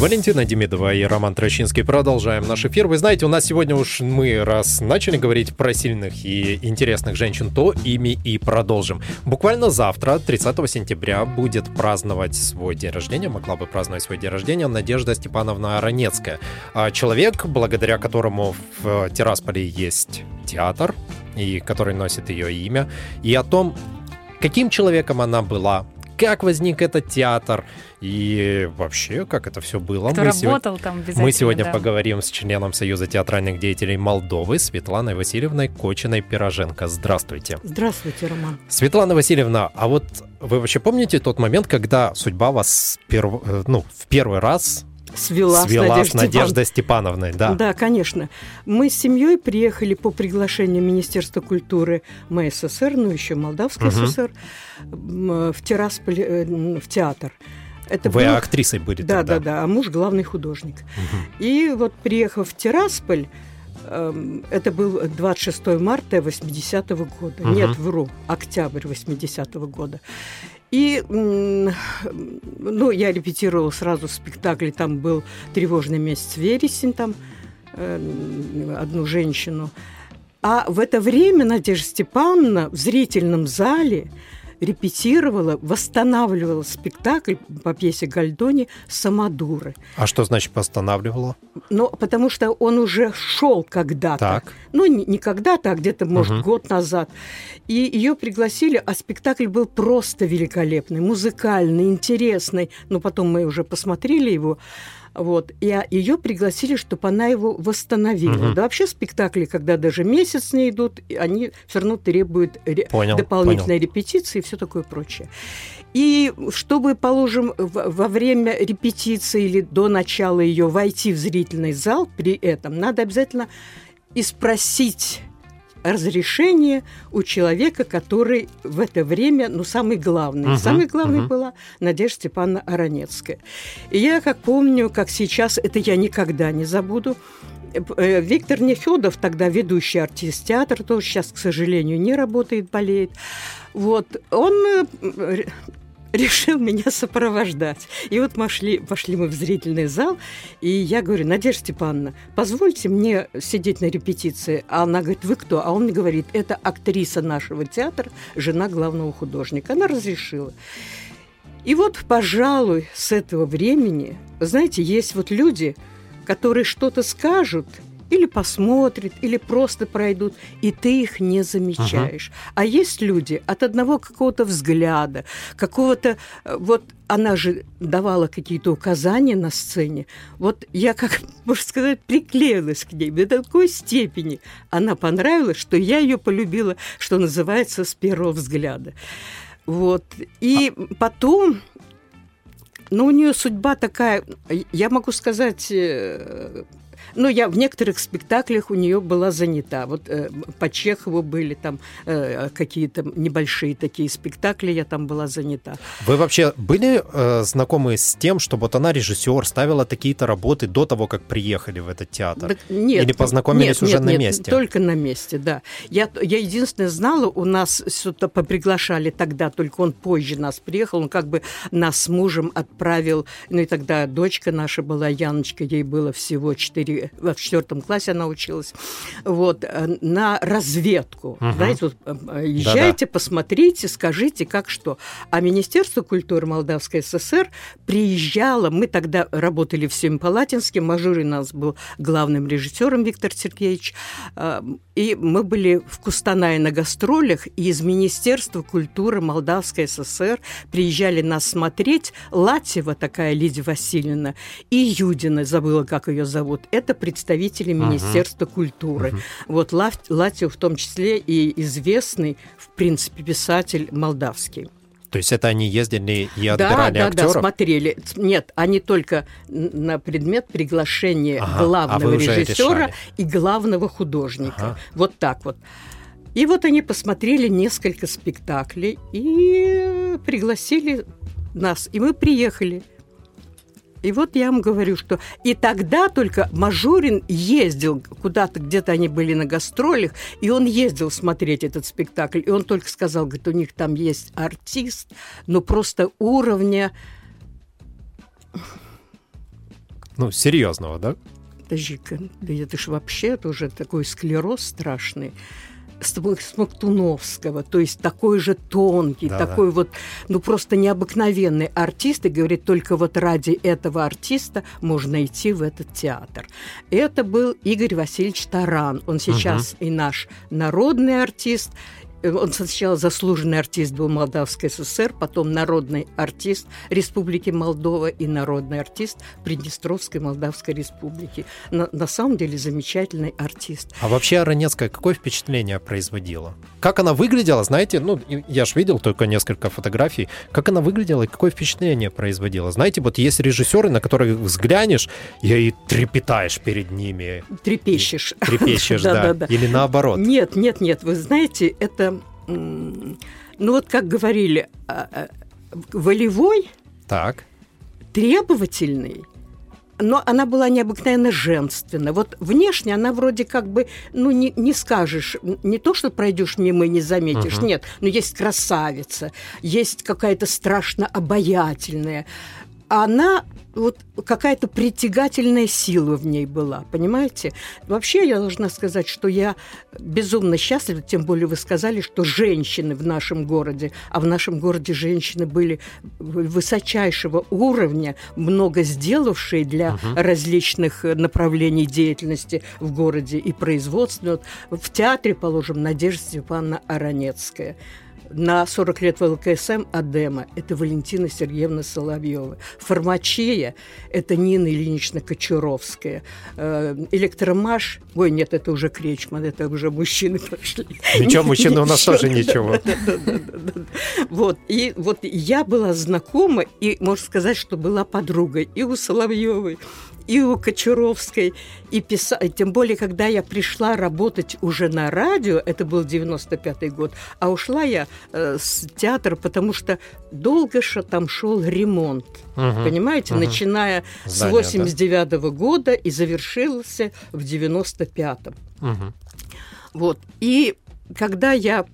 Валентина Демидова и Роман Трощинский. Продолжаем наш эфир. Вы знаете, у нас сегодня уж мы раз начали говорить про сильных и интересных женщин, то ими и продолжим. Буквально завтра, 30 сентября, будет праздновать свой день рождения, могла бы праздновать свой день рождения Надежда Степановна Аронецкая. А человек, благодаря которому в Тирасполе есть театр, и который носит ее имя, и о том, каким человеком она была, как возник этот театр и вообще, как это все было. Кто мы работал сегодня, там обязательно, Мы сегодня да. поговорим с членом Союза театральных деятелей Молдовы Светланой Васильевной Кочиной-Пироженко. Здравствуйте. Здравствуйте, Роман. Светлана Васильевна, а вот вы вообще помните тот момент, когда судьба вас перв... э, ну, в первый раз Свела, свела с с Надеждой Степановной? Да. Да, конечно. Мы с семьей приехали по приглашению Министерства культуры МССР, ну еще Молдавской Мгм. ССР, м, в Тирасполь, э, в театр. Это Вы был- актрисой были Да, тогда? да, да, а муж главный художник. Мгм. И вот приехав в Тирасполь, эм, это был 26 марта 80 года. Мгм. Нет, вру, октябрь 80 года. И, ну, я репетировала сразу спектакль, там был «Тревожный месяц вересень», там э, одну женщину. А в это время Надежда Степановна в зрительном зале репетировала, восстанавливала спектакль по пьесе Гальдони «Самодуры». А что значит восстанавливала? Но потому что он уже шел когда-то. Ну, не, не когда-то, а где-то, может, Мгм. год назад. И ее пригласили, а спектакль был просто великолепный, музыкальный, интересный. Но потом мы уже посмотрели его. Вот. И а, ее пригласили, чтобы она его восстановила. Мгм. Да вообще спектакли, когда даже месяц не идут, они все равно требуют ре- Понял, дополнительной репетиции и все такое прочее. И чтобы, положим, во время репетиции или до начала ее войти в зрительный зал, при этом надо обязательно и спросить разрешение у человека, который в это время, ну, самый главный. Мгм, Самый главный мгм. была Надежда Степановна Аронецкая. И я, как помню, как сейчас, это я никогда не забуду, э, Виктор Нефедов, тогда ведущий артист театра, тоже сейчас, к сожалению, не работает, болеет. Вот, он э, решил меня сопровождать. И вот мы шли, пошли мы в зрительный зал, и я говорю, Надежда Степановна, позвольте мне сидеть на репетиции. А она говорит, вы кто? А он мне говорит, это актриса нашего театра, жена главного художника. Она разрешила. И вот, пожалуй, с этого времени, знаете, есть вот люди, которые что-то скажут, или посмотрят, или просто пройдут, и ты их не замечаешь. А есть люди от одного какого-то взгляда, какого-то... э, Вот она же давала какие-то указания на сцене. Вот я, как можно сказать, приклеилась к ней до такой степени. Она понравилась, что я ее полюбила, что называется, с первого взгляда. Вот. И потом но у нее судьба такая, я могу сказать, э, ну, я в некоторых спектаклях у нее была занята. Вот э, по Чехову были там э, какие-то небольшие такие спектакли, я там была занята. Вы вообще были э, знакомы с тем, что вот она режиссер, ставила такие-то работы до того, как приехали в этот театр? Так нет, Или познакомились нет, уже нет, на нет, месте? Только на месте, да. Я, я единственное знала, у нас сюда поприглашали тогда, только он позже нас приехал, он как бы нас с мужем отправил, ну и тогда дочка наша была, Яночка, ей было всего 4, в четвертом классе она училась, вот, э, на разведку. Мгм. Знаете, вот, э, езжайте, посмотрите, скажите, как что. А Министерство культуры Молдавской ССР приезжало, мы тогда работали в Семипалатинске, Мажурин у нас был главным режиссером Виктор Сергеевич, э, и мы были в Кустанае на гастролях, и из Министерства культуры Молдавской ССР приезжали нас смотреть. Латева такая Лидия Васильевна и Юдина, забыла, как ее зовут, это представители Министерства культуры. Вот Лав- Латев в том числе и известный, в принципе, писатель молдавский. То есть это они ездили и Да, отбирали да, актеров? да, смотрели. Нет, они только на предмет приглашения Ага, а главного уже режиссера и главного художника. Ага. Вот так вот. И вот они посмотрели несколько спектаклей и пригласили нас. И мы приехали. И вот я вам говорю, что и тогда только Мажурин ездил куда-то, где-то они были на гастролях, и он ездил смотреть этот спектакль. И он только сказал, говорит, у них там есть артист, но просто уровня... Ну, серьезного, да? Подожди-ка, да это ж вообще это уже такой склероз страшный. Смоктуновского, то есть такой же тонкий, Да-да. такой вот, ну просто необыкновенный артист, и говорит, только вот ради этого артиста можно идти в этот театр. Это был Игорь Васильевич Таран, он сейчас и наш народный артист, он сначала заслуженный артист был Молдавской ССР, потом народный артист Республики Молдова и народный артист Приднестровской Молдавской Республики. На, на самом деле замечательный артист. А вообще Аронецкая какое впечатление производила? Как она выглядела, знаете, ну, и- я ж видел только несколько фотографий, как она выглядела и какое впечатление производила? Знаете, вот есть режиссеры, на которых взглянешь, и, и трепетаешь перед ними, Трепещешь. трепещешь, да, Да-да-да. или наоборот. Нет, нет, нет. Вы знаете, это, ну вот как говорили, а, а, волевой, Так, требовательный, но она была необыкновенно женственна. Вот внешне она вроде как бы, ну, не, не скажешь, не то, что пройдешь мимо и не заметишь, Мгм. нет, но есть красавица, есть какая-то страшно обаятельная. Она вот какая-то притягательная сила в ней была, понимаете? Вообще я должна сказать, что я безумно счастлива, тем более вы сказали, что женщины в нашем городе, а в нашем городе женщины были высочайшего уровня, много сделавшие для различных э, направлений деятельности в городе и производства. Вот в театре, положим, Надежда Степановна Аронецкая. На 40 лет ВЛКСМ Адема – это Валентина Сергеевна Соловьева. Фармачея – это Нина Ильинична Кочуровская. Э, Электромаш – ой, нет, это уже Кречман, это уже мужчины прошли. Ничего, мужчины у нас тоже ничего. Вот, и вот я была знакома, и, можно сказать, что была подругой и у Соловьевой, и у Кочуровской, и писа... и тем более, когда я пришла работать уже на радио, это был 95-й год, а ушла я э, с театра, потому что долго ша там шел ремонт, Мгм. понимаете, мгм. начиная с Здание, да. 89 года и завершился в 95-м. Мгм. Вот. И когда я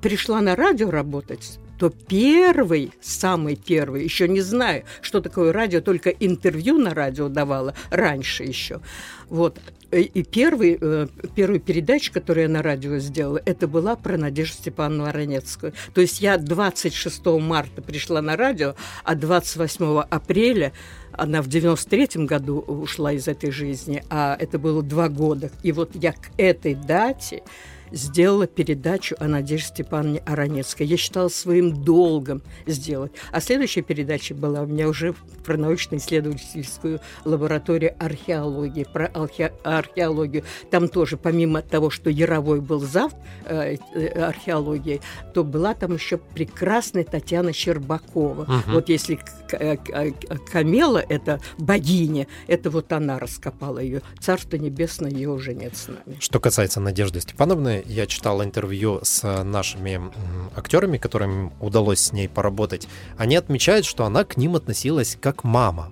пришла на радио работать, то первый, самый первый, еще не знаю, что такое радио, только интервью на радио давала раньше еще. Вот. И и первый, э, первую передачу, которую я на радио сделала, это была про Надежду Степановну Воронецкую. То есть я 26 марта пришла на радио, а 28 апреля она в 93 году ушла из этой жизни, а это было два года. И вот я к этой дате сделала передачу о Надежде Степановне Аронецкой. Я считала своим долгом сделать. А следующая передача была у меня уже про научно-исследовательскую лабораторию археологии, про архе- археологию. Там тоже, помимо того, что Яровой был зав э, э, археологии, то была там еще прекрасная Татьяна Щербакова. Мгм. Вот если э, э, Камела, это богиня, это вот она раскопала ее. Царство небесное, ее уже нет с нами. Что касается Надежды Степановны, я читал интервью с э, нашими актерами, которым удалось с ней поработать. Они отмечают, что она к ним относилась как мама.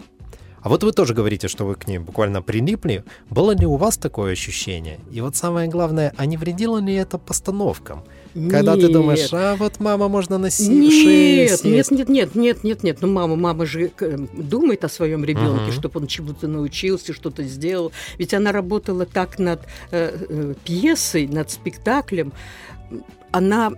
А вот вы тоже говорите, что вы к ней буквально прилипли. Было ли у вас такое ощущение? И вот самое главное, а не вредило ли это постановкам? Когда ты думаешь, а вот мама можно носить Нет, нет, нет, нет, нет, нет, нет. Ну, мама, мама же э, думает о своем ребенке, Мгм. чтобы он чему-то научился, что-то сделал. Ведь она работала так над э, э, пьесой, над спектаклем. Она,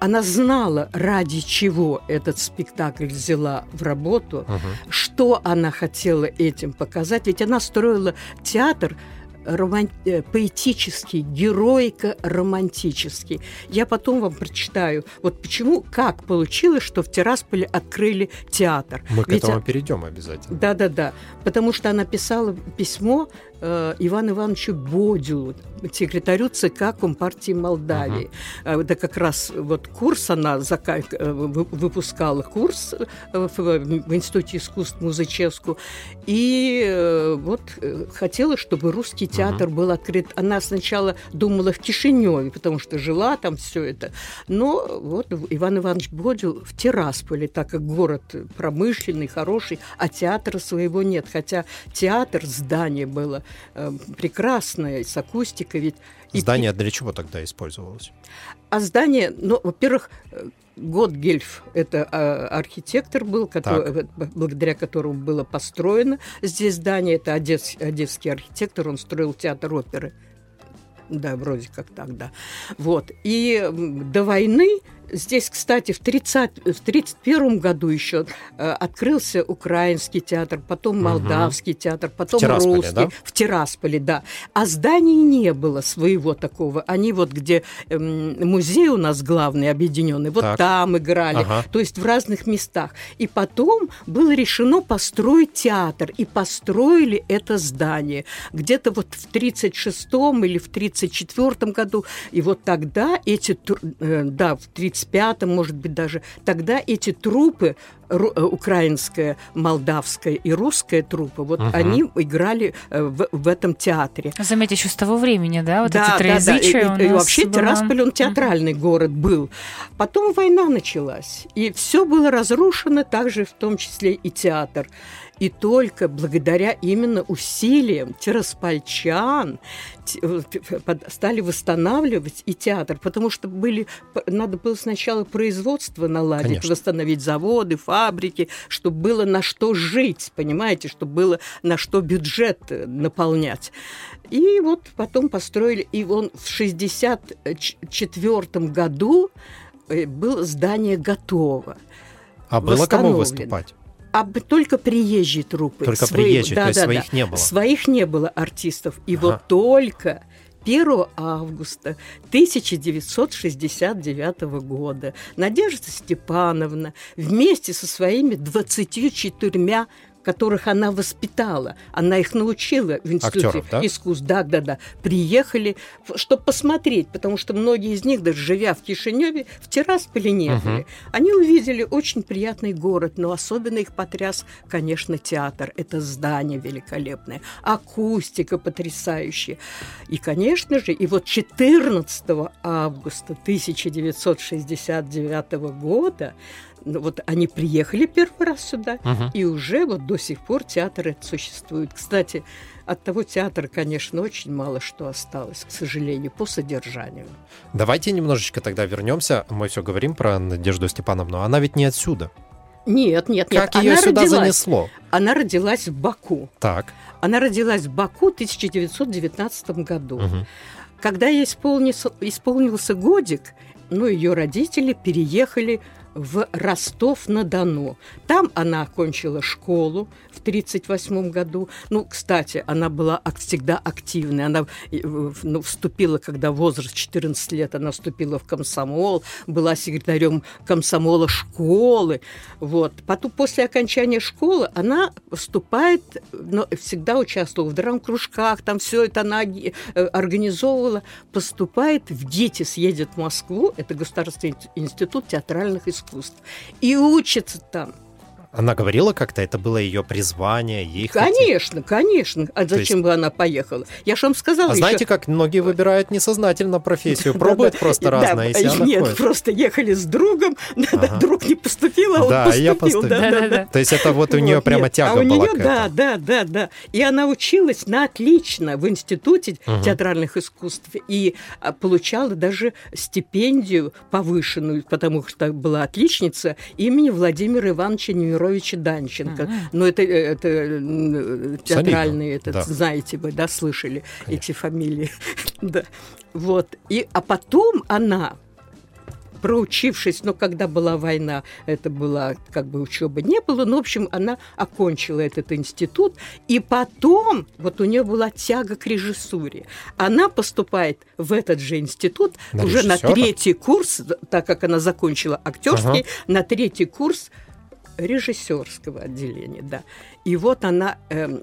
она знала, ради чего этот спектакль взяла в работу, что она хотела этим показать. Ведь она строила театр роман- э, поэтический, героико-романтический. Я потом вам прочитаю, вот почему, как получилось, что в Тирасполе открыли театр. Мы к Ведь, этому а, перейдем обязательно. Да-да-да, потому что она писала письмо э, Ивану Ивановичу Бодилу, секретарю ЦК Компартии Молдавии. Э, Это как раз вот курс она зака- э, вы- выпускала курс э, в, в Институте искусств Музычевску. И вот хотела, чтобы русский театр был открыт. Она сначала думала в Кишиневе, потому что жила там все это. Но вот Иван Иванович Бодил в Тирасполе, так как город промышленный, хороший, а театра своего нет. Хотя театр, здание было э, прекрасное, с акустикой. Ведь Здание для чего тогда использовалось? А здание, ну, во-первых, Готгельф – это а, архитектор был, который, благодаря которому было построено здесь здание. Это одесс, одесский архитектор, он строил театр оперы. Да, вроде как так, да. Вот. И до войны Здесь, кстати, в 1931 году еще э, открылся украинский театр, потом молдавский угу. театр, потом в русский. Да? В Тирасполе, да. А зданий не было своего такого. Они вот где э, музей у нас главный, объединенный, вот так. там играли. Ага. То есть в разных местах. И потом было решено построить театр. И построили это здание. Где-то вот в 1936 или в 1934 году. И вот тогда эти, э, да, в 30 35-м, может быть, даже, тогда эти трупы, э, украинская, молдавская и русская трупы, вот угу. они играли э, в, в этом театре. Заметьте, еще с того времени, да, вот да, эти троязычия да, да. И, и вообще была... Тирасполь, он театральный угу. город был. Потом война началась, и все было разрушено, также в том числе и театр. И только благодаря именно усилиям тираспольчан э, стали восстанавливать и театр, потому что были, надо было сначала производство наладить, Конечно. восстановить заводы, фабрики, чтобы было на что жить, понимаете, чтобы было на что бюджет э, наполнять. И вот потом построили, и он в 1964 году э, было здание готово. А было кому выступать? А только приезжие трупы. Только Свои, приезжие, да, то есть да, своих да. не было. Своих не было артистов. И ага. вот только 1 августа 1969 года Надежда Степановна вместе со своими 24 которых она воспитала. Она их научила в Институте Актеров, да? искусств. Да, да, да. Приехали, чтобы посмотреть, потому что многие из них, даже живя в Кишиневе, в Тирасполе не были. Угу. Они увидели очень приятный город, но особенно их потряс, конечно, театр. Это здание великолепное, акустика потрясающая. И, конечно же, и вот 14 августа 1969 года вот они приехали первый раз сюда, угу. и уже вот до сих пор театр этот существует. Кстати, от того театра, конечно, очень мало что осталось, к сожалению, по содержанию. Давайте немножечко тогда вернемся. Мы все говорим про Надежду Степановну. Она ведь не отсюда. Нет, нет, нет. Как ее сюда родилась, занесло? Она родилась в Баку. Так. Она родилась в Баку в 1919 году. Угу. Когда ей исполнился, исполнился годик, ну, ее родители переехали в Ростов-на-Дону. Там она окончила школу в 1938 году. Ну, кстати, она была всегда активной. Она ну, вступила, когда возраст 14 лет, она вступила в комсомол, была секретарем комсомола школы. Вот. Потом, после окончания школы, она вступает, но всегда участвовала в драм-кружках, там все это она э, организовывала, поступает в ГИТИС, едет в Москву, это Государственный институт театральных искусств искусств. И учится там. Она говорила как-то, это было ее призвание, ей Конечно, хотеть... конечно. А зачем есть... бы она поехала? Я же вам сказала. А еще... знаете, как многие выбирают несознательно профессию, пробуют просто разное. Нет, просто ехали с другом, друг не поступил, а он поступил. То есть это вот у нее прямо тяга а была Да, да, да, да. И она училась на отлично в Институте театральных искусств и а, получала даже стипендию повышенную, потому что была отличница имени Владимира Ивановича Немировича Петровича Данченко. Mm-hmm. Но это, это театральные, это, да. знаете вы, да, слышали Конечно. эти фамилии. да. Вот. И, а потом она проучившись, но когда была война, это была как бы учеба не было, но, в общем, она окончила этот институт, и потом вот у нее была тяга к режиссуре. Она поступает в этот же институт на уже режиссера? на третий курс, так как она закончила актерский, ага. на третий курс режиссерского отделения, да. И вот она э,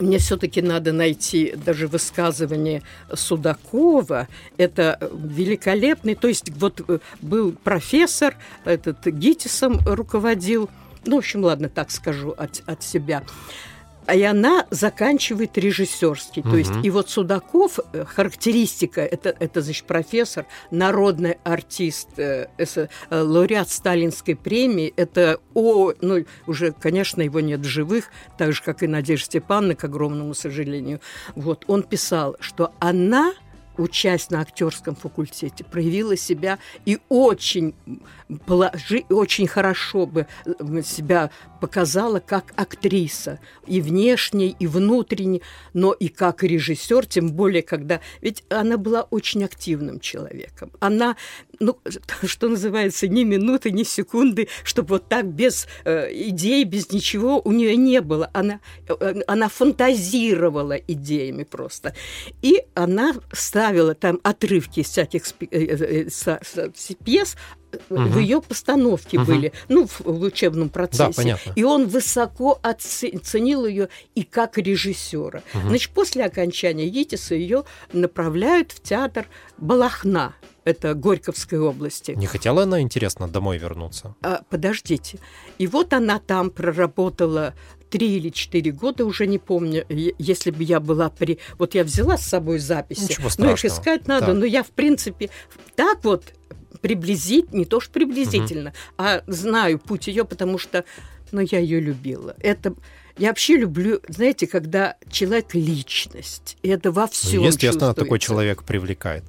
мне все-таки надо найти даже высказывание Судакова. Это великолепный, то есть вот э, был профессор, этот ГИТИСом руководил, ну, в общем, ладно, так скажу от, от себя. И она заканчивает режиссерский. То есть, и вот Судаков, э, характеристика, это, это значит, профессор, народный артист, э, э, лауреат Сталинской премии, это, о, ну, уже, конечно, его нет в живых, так же, как и Надежда Степановна, к огромному сожалению. Вот, он писал, что она учась на актерском факультете, проявила себя и очень, положи, очень хорошо бы себя показала как актриса, и внешне, и внутренне, но и как режиссер, тем более, когда... Ведь она была очень активным человеком. Она, ну, что называется, ни минуты, ни секунды, чтобы вот так без э, идей, без ничего у нее не было. Она, э, она фантазировала идеями просто. И она ставила там отрывки из всяких э, э, э, пьес, угу. в ее постановке угу. были, ну, в, в учебном процессе. Да, понятно. И он высоко оценил ее и как режиссера. Угу. Значит, после окончания ЕТИСа ее направляют в театр Балахна. Это Горьковской области. Не хотела она, интересно, домой вернуться? А, подождите. И вот она там проработала три или четыре года, уже не помню, если бы я была при... Вот я взяла с собой записи, Ничего страшного. но их искать надо, да. но я, в принципе, так вот приблизить, не то что приблизительно, угу. а знаю путь ее, потому что, ну, я ее любила. Это я вообще люблю, знаете, когда человек личность, и это во всем. Ну, естественно, такой человек привлекает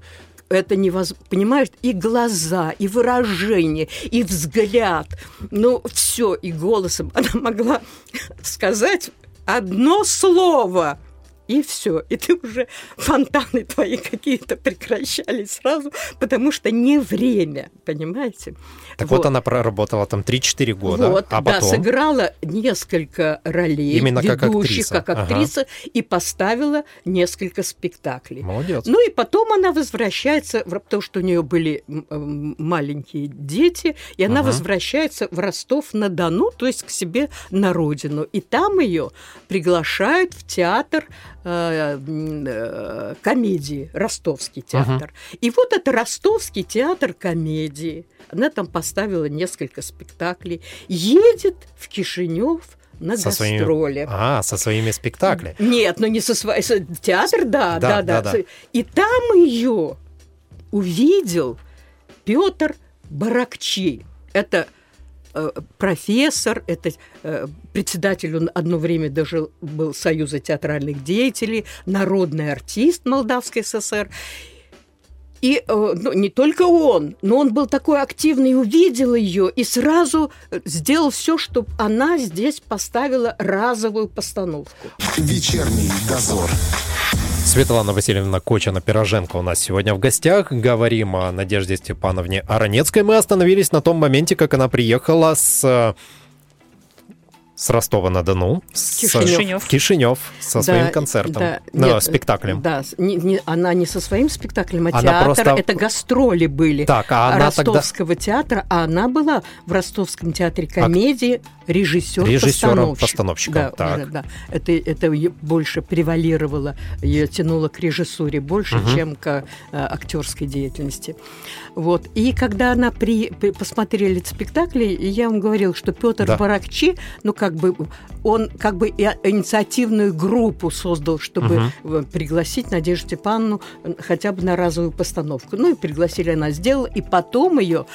это невозможно, понимаешь, и глаза, и выражение, и взгляд, ну, все, и голосом она могла сказать одно слово – и все. И ты уже фонтаны твои какие-то прекращались сразу, потому что не время, понимаете? Так вот, вот она проработала там 3-4 года, вот, а потом... Да, сыграла несколько ролей Именно ведущих, как актриса, как актриса ага. и поставила несколько спектаклей. Молодец. Ну и потом она возвращается, потому что у нее были маленькие дети, и она ага. возвращается в Ростов-на-Дону, то есть к себе на родину. И там ее приглашают в театр Э, э, комедии, Ростовский театр. Uh-huh. И вот это Ростовский театр комедии. Она там поставила несколько спектаклей. Едет в Кишинев на со гастроли. Своими... А, со своими спектаклями. Нет, ну не со своим. Театр, да, да, да, да. да. И там ее увидел Петр Баракчи. Это Э, профессор, это э, председатель, он одно время даже был Союза театральных деятелей, народный артист Молдавской ССР. И э, ну, не только он, но он был такой активный, увидел ее и сразу сделал все, чтобы она здесь поставила разовую постановку. Вечерний дозор. Светлана Васильевна Кочана-Пироженко у нас сегодня в гостях. Говорим о Надежде Степановне Аронецкой. Мы остановились на том моменте, как она приехала с с Ростова-на-Дону, Кишинев. в Кишинев со да, своим концертом, да, no, нет, спектаклем. Да, не, не, она не со своим спектаклем, а она театр, просто... это гастроли были так, а она Ростовского тогда... театра, а она была в Ростовском театре комедии а... режиссер режиссером постановщиком. Да, так. Уже, да. Это, это больше превалировало, ее тянуло к режиссуре больше, угу. чем к а, актерской деятельности. Вот. И когда она при, при посмотрели спектакли, я вам говорил, что Петр да. Баракчи, ну как бы он как бы инициативную группу создал, чтобы угу. пригласить Надежду Степановну хотя бы на разовую постановку. Ну и пригласили, она сделала, и потом ее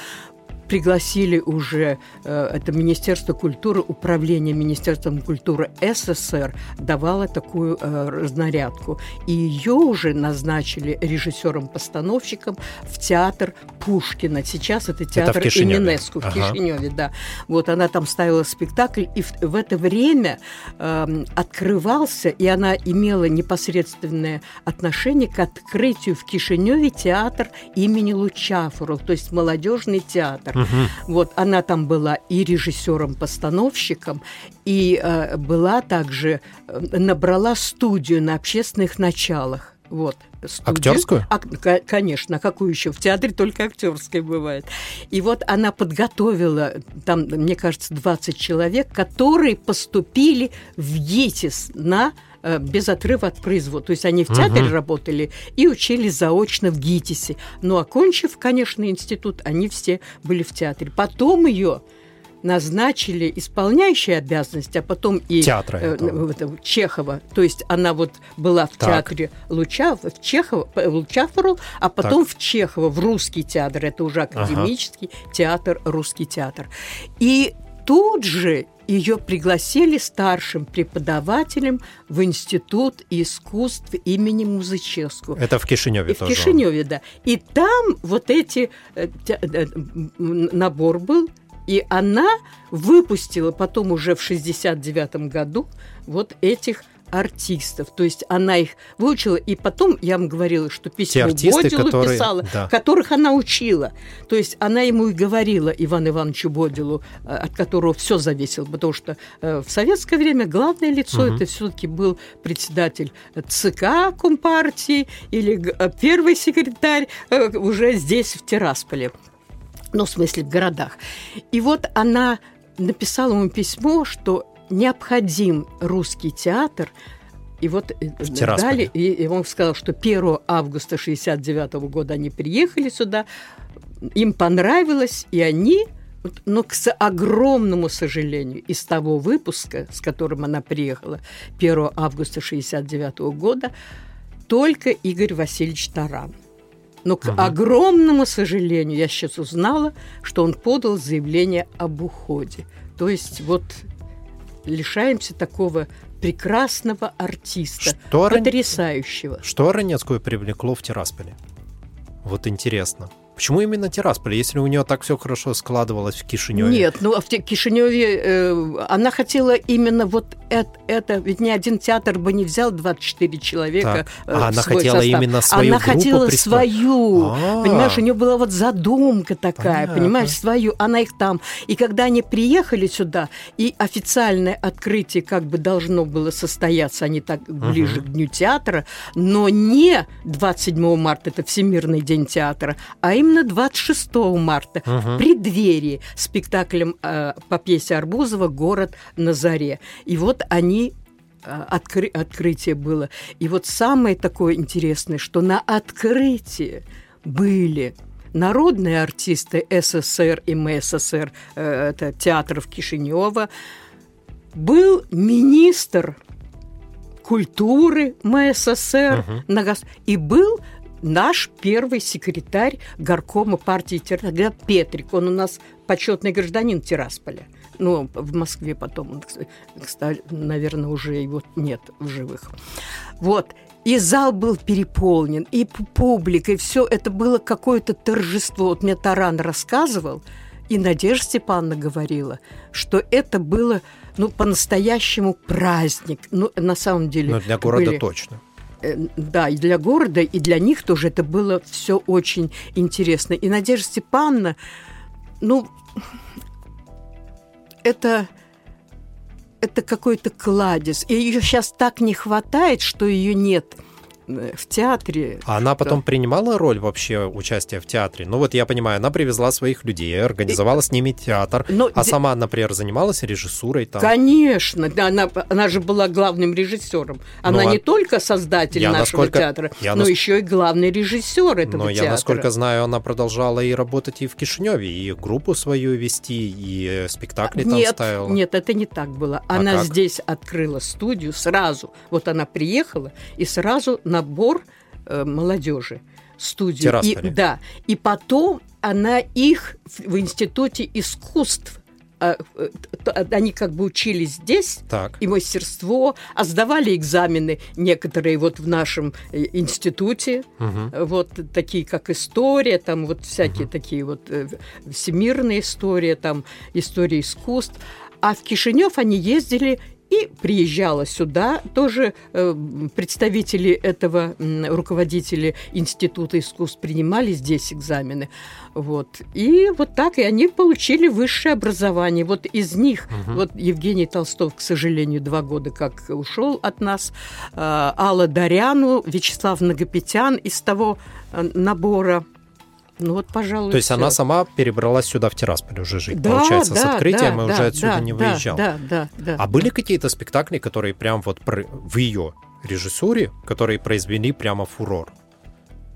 пригласили уже, э, это Министерство культуры, управление Министерством культуры СССР давало такую э, разнарядку. И ее уже назначили режиссером-постановщиком в театр Пушкина. Сейчас это театр это в Ининеску в ага. Кишиневе, да. Вот она там ставила спектакль, и в, в это время э, открывался, и она имела непосредственное отношение к открытию в Кишиневе театр имени Лучафуров, то есть молодежный театр. Угу. Вот она там была и режиссером-постановщиком, и э, была также э, набрала студию на общественных началах. Вот. Студию. Актерскую? А, конечно, какую еще? В театре только актерская бывает. И вот она подготовила, там, мне кажется, 20 человек, которые поступили в ЕТИС на без отрыва от производства. То есть они в театре угу. работали и учились заочно в ГИТИСе. Но окончив, конечно, институт, они все были в театре. Потом ее назначили исполняющие обязанности, а потом и Театра э, этого. это, Чехова. То есть она вот была в Так. театре Луча, в Чехова, э, Лучафору, а потом в Чехова, в русский театр. Это уже академический театр, русский театр. И тут же ее пригласили старшим преподавателем в Институт искусств имени Музычевского. Это в Кишиневе И в тоже. Кишиневе, да. И там вот эти э, э, м, набор был, и она выпустила потом уже в 69 году вот этих артистов. То есть она их выучила, и потом я вам говорила, что письмо артисты, Бодилу которые- писала, да. которых она учила. То есть она ему и говорила, Ивану Ивановичу Бодилу, э, от которого все зависело, потому что э, в советское время главное лицо Мгм. это все-таки был председатель ЦК Компартии или э, первый секретарь уже здесь, в Тирасполе. Ну, в смысле, в городах. И вот она написала ему письмо, что необходим русский театр. И вот э, дали, и, и он сказал, что 1 августа 69 года они приехали сюда, им понравилось, и они, но к с- огромному сожалению, из того выпуска, с которым она приехала 1 августа 69 года, только Игорь Васильевич Таран. Но к Мгм. огромному сожалению, я сейчас узнала, что он подал заявление об уходе. То есть вот лишаемся такого прекрасного артиста, Что, потрясающего. Что Ранецкую привлекло в Тирасполе? Вот интересно. Почему именно Тирасполь, если у нее так все хорошо складывалось в Кишиневе? Нет, ну а в Кишиневе э, она хотела именно вот это, это, ведь ни один театр бы не взял 24 человека. Так. э, А в она свой хотела состав. именно свою Она группу хотела представить? свою. А. Понимаешь, у нее была вот задумка такая, Понятно. понимаешь, свою. Она их там. И когда они приехали сюда, и официальное открытие как бы должно было состояться, они так ближе к Дню театра, но не 27 марта, это Всемирный день театра, а именно 26 марта, Мгм. в преддверии спектаклем э, по пьесе Арбузова «Город на заре». И вот они э, откры- открытие было. И вот самое такое интересное, что на открытии были народные артисты СССР и МССР, э, это театров Кишинева, был министр культуры МССР на гос- и был наш первый секретарь горкома партии Тирасполя Петрик. Он у нас почетный гражданин Тирасполя. Ну, в Москве потом, кстати, наверное, уже его нет в живых. Вот. И зал был переполнен, и пу- публика, и все это было какое-то торжество. Вот мне Таран рассказывал, и Надежда Степановна говорила, что это было, ну, по-настоящему праздник. Ну, на самом деле... Ну, для города были- точно. Э, Да, и для города, и для них тоже это было все очень интересно. И Надежда Степановна, ну, это, это какой-то кладезь. И ее сейчас так не хватает, что ее нет в театре. А она потом принимала роль вообще участия в театре? Ну вот я понимаю, она привезла своих людей, организовала с ними театр, Но а де- сама, например, занималась режиссурой там. Конечно, да, она, она же была главным режиссером. Она Ну, а не только создатель я нашего насколько- театра, я но нас- еще и главный режиссер этого Но я, театра. насколько знаю, она продолжала и работать и в Кишиневе, и группу свою вести, и э, спектакли там нет, ставила. Нет, это не так было. А Она как? здесь открыла студию сразу. Вот она приехала, и сразу набор э, молодежи. Студию. И, да. И потом она их в, в Институте искусств э, т- они как бы учились здесь, Так. и мастерство, а сдавали экзамены некоторые вот в нашем э, институте. Э, вот такие как история, там вот всякие такие вот э, всемирная история, там история искусств. А в Кишинев они ездили и приезжала сюда тоже э, представители этого м, руководители Института искусств принимали здесь экзамены. Вот. И вот так, и они получили высшее образование. Вот из них, Мгм. вот Евгений Толстов, к сожалению, два года как ушел от нас, э, Алла Даряну, Вячеслав Нагопетян из того э, набора. Ну вот, пожалуй, То есть всё. она сама перебралась сюда в Тирасполь уже жить, Да, получается, с да, открытием да, и да, уже отсюда да, не да, выезжал. Да, да, да. А были какие-то спектакли, которые прям вот в ее режиссуре, которые произвели прямо фурор?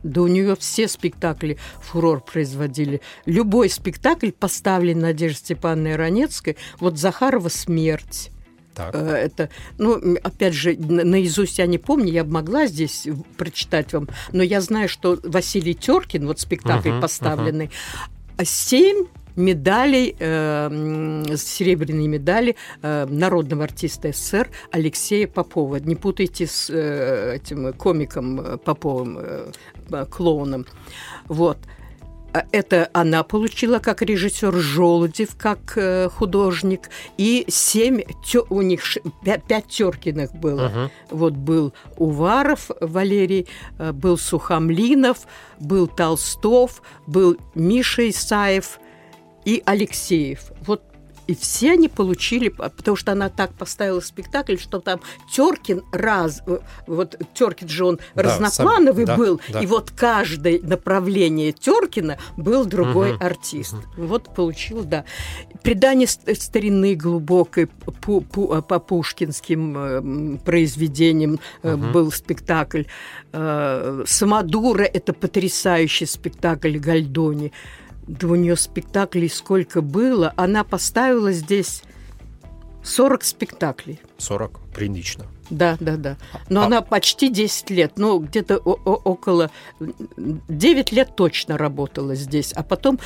Да у нее все спектакли фурор производили. Любой спектакль, поставленный Надеждой Степановной Ранецкой, вот Захарова «Смерть», Так. Э, Это, ну, опять же, на- наизусть я не помню, я бы могла здесь прочитать вам, но я знаю, что Василий Теркин, вот спектакль Мгм, поставленный, семь медалей, э, серебряные медали э, народного артиста СССР Алексея Попова. Не путайте с э, этим комиком э, Поповым, э, э, клоуном. Вот. А Это она получила как режиссер Желудев, как э, художник, и семь тё- у них ш- пя- пять Теркиных было. Мгм. Вот был Уваров Валерий, э, был Сухомлинов, был Толстов, был Миша Исаев и Алексеев. Вот и все они получили, п- потому что она так поставила спектакль, что там Теркин раз, э, вот Теркин же он Да, разноплановый сам- да, был, да. и вот каждое направление Теркина был другой Мгм, артист. Вот получил, да. Предание ст- старины глубокой по, по, по пушкинским э, произведениям Мгм. был спектакль. Самодура – это потрясающий спектакль Гальдони. Да у нее спектаклей сколько было. Она поставила здесь 40 спектаклей. 40. Прилично. Да, да, да. Но А- она почти 10 лет, ну, где-то около 9 лет точно работала здесь. А потом,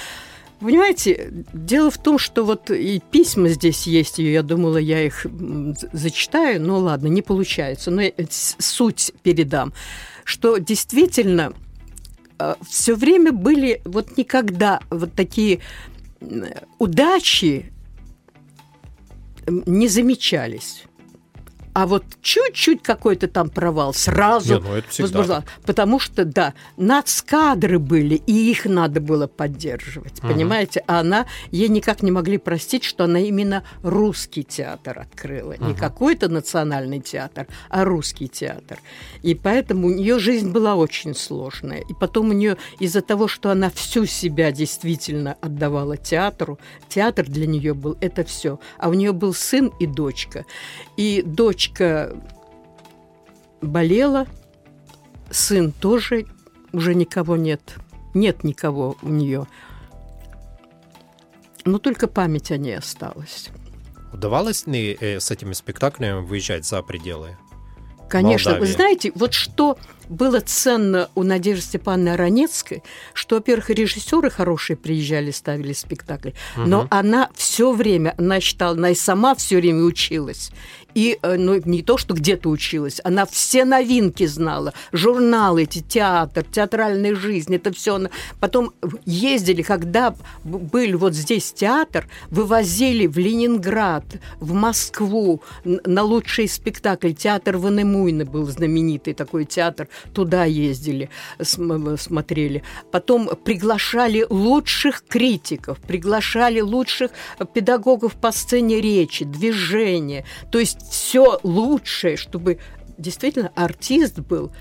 понимаете, дело в том, что вот и письма здесь есть ее, я думала, я их зачитаю, но ладно, не получается. Но с- суть передам, что действительно все время были вот никогда вот такие удачи не замечались. А вот чуть-чуть какой-то там провал сразу Не, ну возбуждал. Потому что, да, нацкадры были, и их надо было поддерживать, Мгм. понимаете? А она, ей никак не могли простить, что она именно русский театр открыла. Не Мгм. какой-то национальный театр, а русский театр. И поэтому у нее жизнь была очень сложная. И потом у нее из-за того, что она всю себя действительно отдавала театру, театр для нее был это все. А у нее был сын и дочка. И дочка болела, сын тоже, уже никого нет. Нет никого у нее. Но только память о ней осталась. Удавалось ли э, с этими спектаклями выезжать за пределы? Конечно, вы Молдавии. знаете, вот что было ценно у Надежды Степановны Ранецкой, что, во-первых, режиссеры хорошие приезжали, ставили спектакль, но Мгм. она все время, она считала, она и сама все время училась. И э, ну, не то, что где-то училась, она все новинки знала, журналы эти, театр, театральная жизнь, это все. Она... Потом ездили, когда были вот здесь театр, вывозили в Ленинград, в Москву на лучший спектакль. Театр Ванемуйна был знаменитый такой театр. Туда ездили, см- смотрели. Потом приглашали лучших критиков, приглашали лучших педагогов по сцене речи, движения. То есть все лучшее, чтобы действительно артист был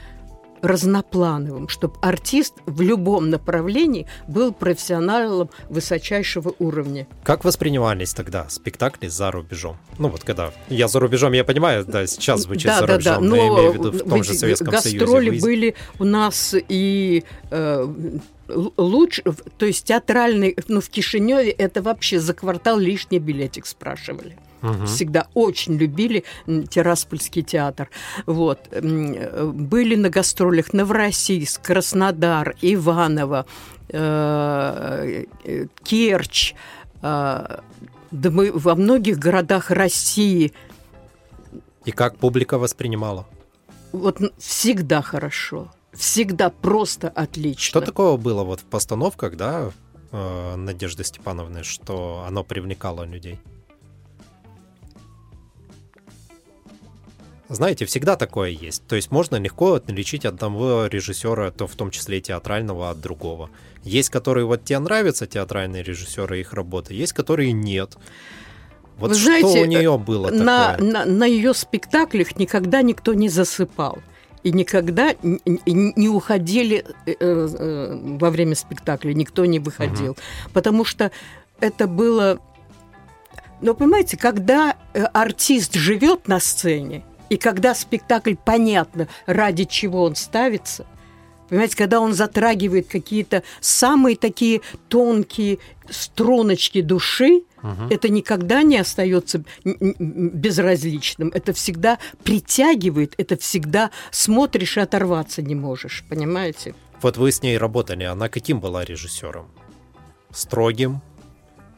разноплановым, чтобы артист в любом направлении был профессионалом высочайшего уровня. Как воспринимались тогда спектакли за рубежом? Ну вот когда я за рубежом, я понимаю, да, сейчас звучит за рубежом, но я имею в виду в том же Советском Союзе. гастроли были у нас и э, лучше, то есть театральный, ну в Кишиневе это вообще за квартал лишний билетик спрашивали. Мгм. Всегда очень любили Тираспольский театр. Вот. Э, Были на гастролях Новороссийск, Краснодар, Иваново, э, э, Керчь. Да мы во многих городах России И как публика воспринимала? вот всегда хорошо. Всегда просто отлично. Что такого было вот в постановках, да, Надежды Степановны, что оно привлекало людей? Знаете, всегда такое есть. То есть можно легко отличить одного режиссера, то в том числе и театрального, от другого. Есть, которые вот тебе нравятся, театральные режиссеры, их работы, есть, которые нет. Вот Вы что знаете, у нее было на, такое? на, на ее спектаклях никогда никто не засыпал. И никогда не уходили э, э, во время спектакля, никто не выходил. Потому что это было... Но понимаете, когда э, артист живет на сцене, и когда спектакль понятно, ради чего он ставится, Понимаете, когда он затрагивает какие-то самые такие тонкие струночки души, угу. это никогда не остается безразличным. Это всегда притягивает, это всегда смотришь и оторваться не можешь, понимаете? Вот вы с ней работали, она каким была режиссером? Строгим,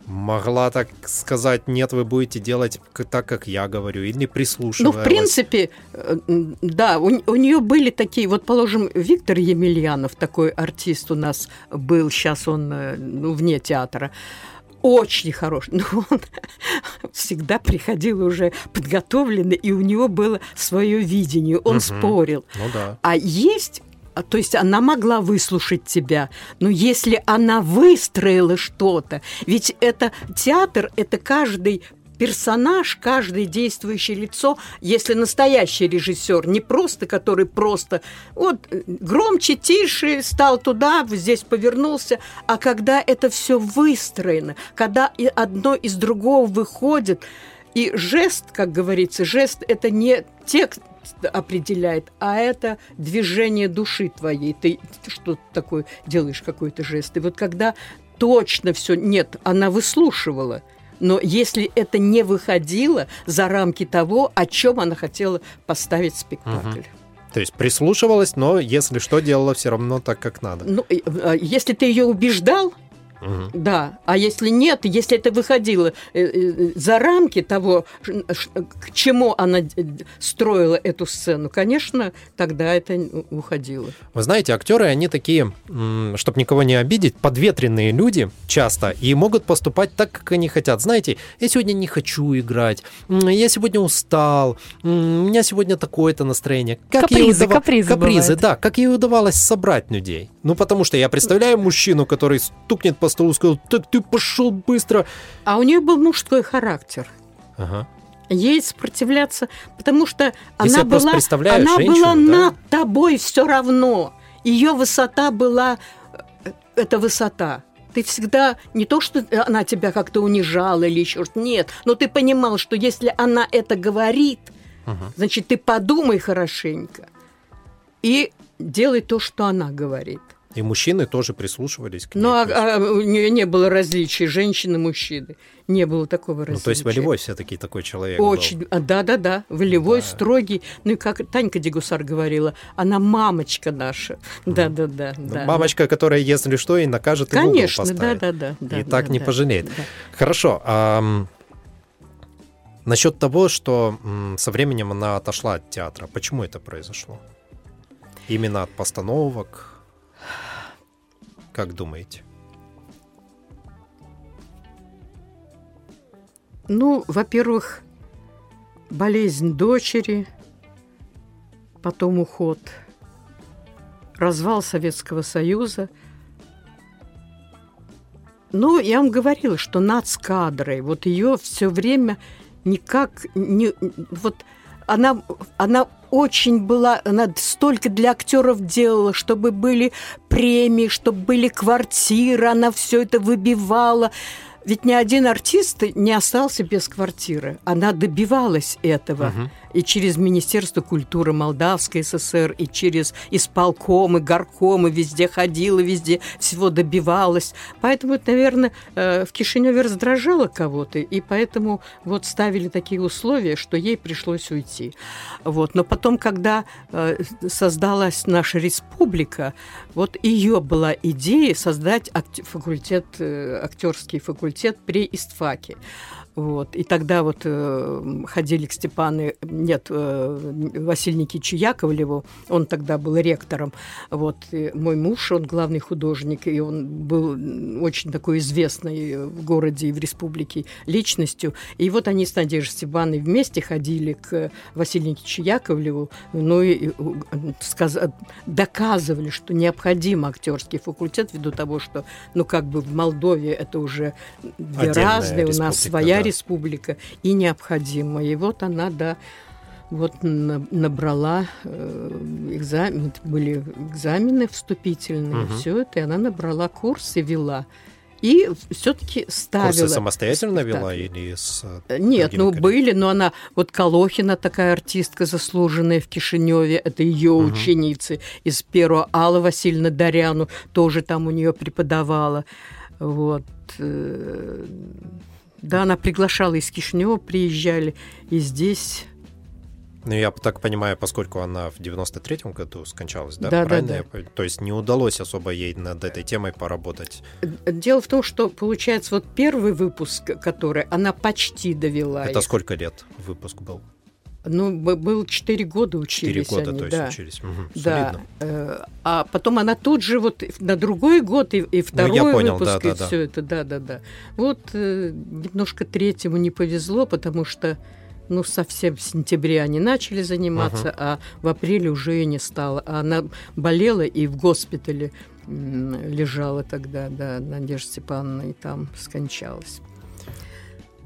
могла так сказать, нет, вы будете делать так, как я говорю, или прислушивалась? Ну, в принципе, э, да, у, у нее были такие, вот, положим, Виктор Емельянов, такой артист у нас был, сейчас он э, ну, вне театра, очень хороший, но он всегда приходил уже подготовленный, и у него было свое видение, он угу. спорил. Ну да. А есть то есть она могла выслушать тебя, но если она выстроила что-то, ведь это театр, это каждый персонаж, каждое действующее лицо, если настоящий режиссер, не просто, который просто вот громче, тише, стал туда, здесь повернулся, а когда это все выстроено, когда и одно из другого выходит, и жест, как говорится, жест – это не текст, определяет, а это движение души твоей. Ты что такое делаешь, какой-то жест. И вот когда точно все нет, она выслушивала. Но если это не выходило за рамки того, о чем она хотела поставить спектакль. Угу. То есть прислушивалась, но если что, делала все равно так, как надо. Ну, а, если ты ее убеждал, Угу. Да, а если нет, если это выходило э, э, за рамки того, к чему она строила эту сцену, конечно, тогда это уходило. Вы знаете, актеры, они такие, чтобы никого не обидеть, подветренные люди часто и могут поступать так, как они хотят. Знаете, я сегодня не хочу играть, я сегодня устал, у меня сегодня такое-то настроение. Как капризы, удав... капризы, капризы, да, как ей удавалось собрать людей. Ну, потому что я представляю мужчину, который стукнет по по столу сказал, так ты пошел быстро. А у нее был мужской характер. Ага. Ей сопротивляться, потому что она была, она женщину, была да? над тобой все равно. Ее высота была, э, это высота. Ты всегда не то, что она тебя как-то унижала или еще что-то, нет, но ты понимал, что если она это говорит, угу. значит, ты подумай хорошенько и делай то, что она говорит. И мужчины тоже прислушивались к ней. Ну, а, а у нее не было различий женщины, мужчины. Не было такого различия. Ну, то есть волевой все-таки такой человек Очень, был. да-да-да, волевой, да. строгий. Ну, и как Танька Дегусар говорила, она мамочка наша. Да-да-да. Ну, да, мамочка, да. которая, если что, и накажет, Конечно, и да-да-да. И да, так да, не да, пожалеет. Да. Хорошо. А, насчет того, что со временем она отошла от театра. Почему это произошло? Именно от постановок, как думаете? Ну, во-первых, болезнь дочери, потом уход, развал Советского Союза. Ну, я вам говорила, что над кадрой, вот ее все время никак не... Вот она, она очень была, она столько для актеров делала, чтобы были премии, чтобы были квартиры, она все это выбивала. Ведь ни один артист не остался без квартиры. Она добивалась этого. Угу и через Министерство культуры Молдавской ССР, и через исполкомы, горкомы, везде ходила, везде всего добивалась. Поэтому это, наверное, э, в Кишиневе раздражало кого-то, и поэтому вот ставили такие условия, что ей пришлось уйти. Вот. Но потом, когда э, создалась наша республика, вот ее была идея создать факультет, э, актерский факультет при ИСТФАКе. Вот. И тогда вот э, ходили к Степану, нет, э, Василию Никитичу Яковлеву, он тогда был ректором. Вот. И мой муж, он главный художник, и он был очень такой известной в городе и в республике личностью. И вот они с Надеждой Степановной вместе ходили к Василию Никитичу Яковлеву, ну и сказ... доказывали, что необходим актерский факультет ввиду того, что, ну как бы в Молдове это уже две разные, у нас своя республика и необходима. И вот она, да, вот набрала э, экзамен, были экзамены вступительные, угу. все это, и она набрала курс и вела. и все-таки ставила. Курсы самостоятельно вела или с э, Нет, ну коллегами? были, но она вот Колохина такая артистка заслуженная в Кишиневе, это ее угу. ученицы из первого Алла Васильевна Даряну тоже там у нее преподавала, вот. Э, да, она приглашала из Кишинева, приезжали, и здесь ну, я так понимаю, поскольку она в 93-м году скончалась, да? Да, Правильно? да, да. То есть не удалось особо ей над этой темой поработать. Дело в том, что, получается, вот первый выпуск, который она почти довела. Это их. сколько лет выпуск был? Ну, был 4 года учились 4 года, они, то есть да. учились. Угу, Да. солидно. Э, А потом она тут же вот на другой год и, и второй Ну, понял, выпуск, да, и да, все это, да, да, да. Вот э, немножко третьему не повезло, потому что ну, совсем в сентябре они начали заниматься, а в апреле уже и не стало. А она болела и в госпитале лежала тогда, да, Надежда Степановна, и там скончалась.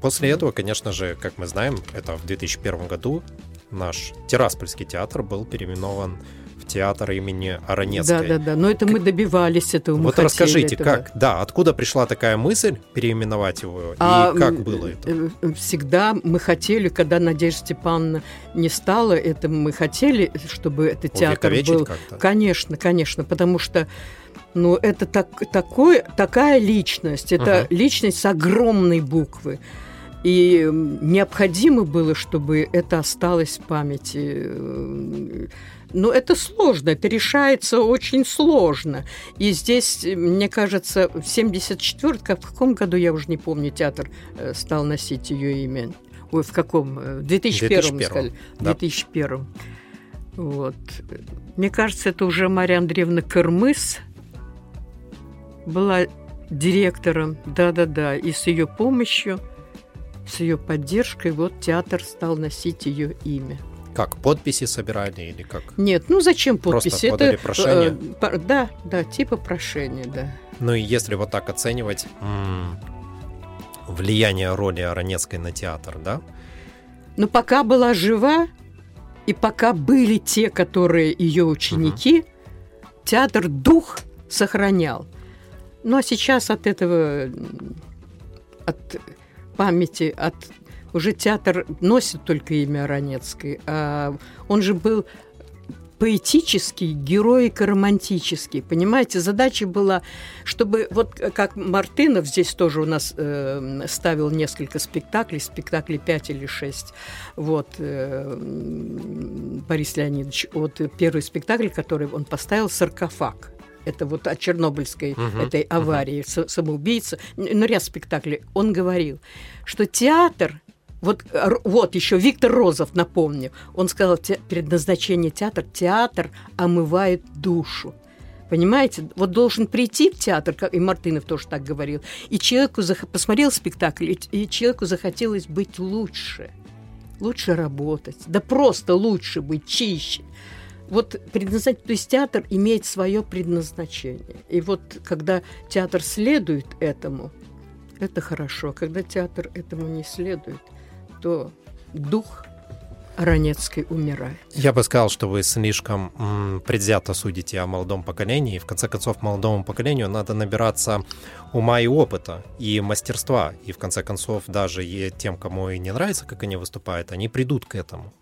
После этого, конечно же, как мы знаем, это в 2001 году наш Тираспольский театр был переименован в театр имени Аронецкой. Да, да, да. Но это мы добивались этого. мы Вот расскажите, этого. как, да, откуда пришла такая мысль переименовать его, А, и как было это? э, Всегда мы хотели, когда Надежда Степановна не стала этим, мы хотели, чтобы этот театр был. как-то? Конечно, конечно, потому что ну, это так, такой, такая личность, это Мгм. личность с огромной буквы. И необходимо было, чтобы это осталось в памяти. Э, Но это сложно, это решается очень сложно. И здесь, э, мне кажется, в 74 как в каком году, я уже не помню, театр э, стал носить ее имя. Ой, в каком? В 2001, 2001, сказали. В да. 2001. Вот. Мне кажется, это уже Мария Андреевна Кырмыс была директором, да-да-да, и с ее помощью, с ее поддержкой, вот театр стал носить ее имя. Как, подписи собирали или как? Нет, ну зачем Просто подписи? подали это прошение? э, да, да, типа прошения, да. Ну и если вот так оценивать влияние роли Аронецкой на театр, да? Но пока была жива, и пока были те, которые ее ученики, театр дух сохранял. Ну а сейчас от этого, от памяти, от уже театр носит только имя Ранецкой, а он же был поэтический, героико-романтический. Понимаете, задача была, чтобы вот как Мартынов здесь тоже у нас э, ставил несколько спектаклей, спектаклей 5 или 6. Вот э, Борис Леонидович, вот первый спектакль, который он поставил, «Саркофаг». Это вот о Чернобыльской Мгм, этой аварии, са- самоубийца, ну, ряд спектаклей. Он говорил, что театр вот, вот еще Виктор Розов, напомню, он сказал, те, предназначение театра, театр омывает душу. Понимаете, вот должен прийти в театр, как и Мартынов тоже так говорил, и человеку зах- посмотрел спектакль, и, и человеку захотелось быть лучше, лучше работать, да просто лучше быть, чище. Вот предназначение, то есть театр имеет свое предназначение. И вот когда театр следует этому, это хорошо. А когда театр этому не следует, то дух Ранецкой умирает. Я бы сказал, что вы слишком м, предвзято судите о молодом поколении. В конце концов, молодому поколению надо набираться ума и опыта, и мастерства. И в конце концов, даже и тем, кому и не нравится, как они выступают, они придут к этому.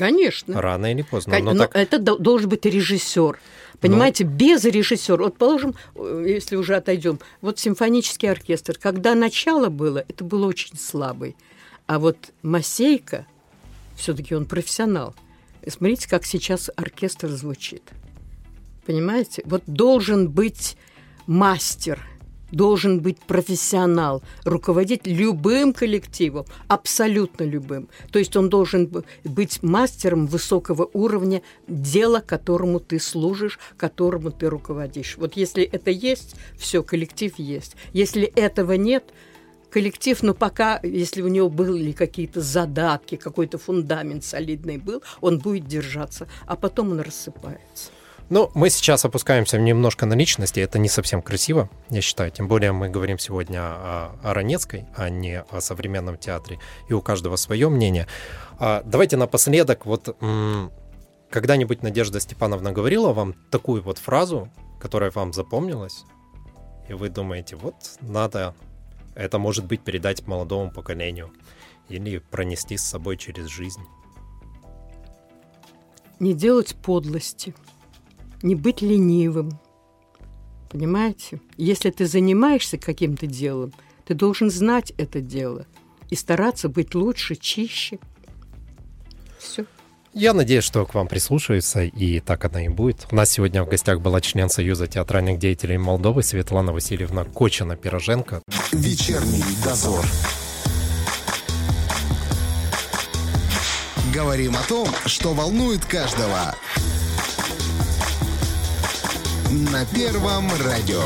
Конечно. Рано или поздно. Кон- Но но так- это до- должен быть режиссер. Понимаете, без режиссера. Вот положим, э, если уже отойдем, вот симфонический оркестр, когда начало было, это было очень слабый. А вот Масейка, все-таки он профессионал. И Смотрите, как сейчас оркестр звучит. Понимаете? Вот должен быть мастер, должен быть профессионал, руководить любым коллективом, абсолютно любым. То есть он должен быть мастером высокого уровня дела, которому ты служишь, которому ты руководишь. Вот если это есть, все, коллектив есть. Если этого нет, коллектив, но пока, если у него были какие-то задатки, какой-то фундамент солидный был, он будет держаться, а потом он рассыпается. Ну, мы сейчас опускаемся немножко на личности, это не совсем красиво, я считаю. Тем более мы говорим сегодня о, о Ранецкой, а не о современном театре, и у каждого свое мнение. А, давайте напоследок, вот м, когда-нибудь Надежда Степановна говорила вам такую вот фразу, которая вам запомнилась, и вы думаете, вот надо, это может быть передать молодому поколению или пронести с собой через жизнь. Не делать подлости, не быть ленивым. Понимаете? Если ты занимаешься каким-то делом, ты должен знать это дело и стараться быть лучше, чище. Все. Я надеюсь, что к вам прислушаются, и так оно и будет. У нас сегодня в гостях была член Союза театральных деятелей Молдовы Светлана Васильевна Кочина-Пироженко. Вечерний дозор. Говорим о том, что волнует каждого. На Первом радио.